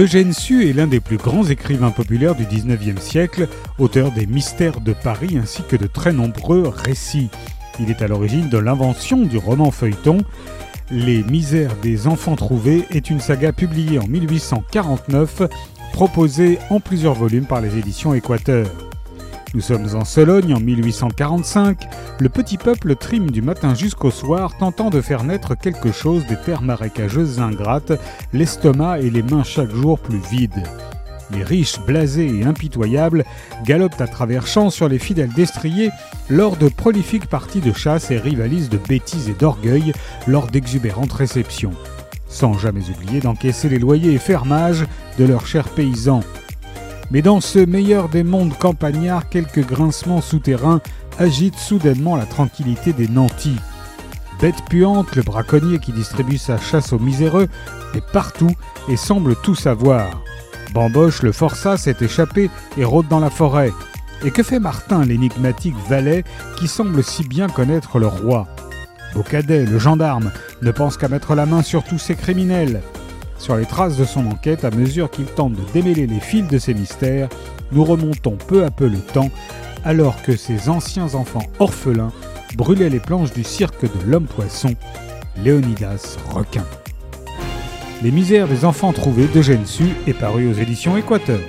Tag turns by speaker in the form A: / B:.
A: Eugène Sue est l'un des plus grands écrivains populaires du XIXe siècle, auteur des Mystères de Paris ainsi que de très nombreux récits. Il est à l'origine de l'invention du roman feuilleton. Les Misères des enfants trouvés est une saga publiée en 1849, proposée en plusieurs volumes par les éditions Équateur. Nous sommes en Sologne en 1845. Le petit peuple trime du matin jusqu'au soir, tentant de faire naître quelque chose des terres marécageuses ingrates, l'estomac et les mains chaque jour plus vides. Les riches, blasés et impitoyables galopent à travers champs sur les fidèles destriers lors de prolifiques parties de chasse et rivalisent de bêtises et d'orgueil lors d'exubérantes réceptions, sans jamais oublier d'encaisser les loyers et fermages de leurs chers paysans. Mais dans ce meilleur des mondes campagnards, quelques grincements souterrains agitent soudainement la tranquillité des nantis. Bête puante, le braconnier qui distribue sa chasse aux miséreux est partout et semble tout savoir. Bamboche, le forçat, s'est échappé et rôde dans la forêt. Et que fait Martin, l'énigmatique valet, qui semble si bien connaître le roi? Bocadet, le gendarme, ne pense qu'à mettre la main sur tous ces criminels. Sur les traces de son enquête, à mesure qu'il tente de démêler les fils de ses mystères, nous remontons peu à peu le temps, alors que ces anciens enfants orphelins brûlaient les planches du cirque de l'homme-poisson, Léonidas Requin. Les misères des enfants trouvés d'Eugène Sue est paru aux éditions Équateur.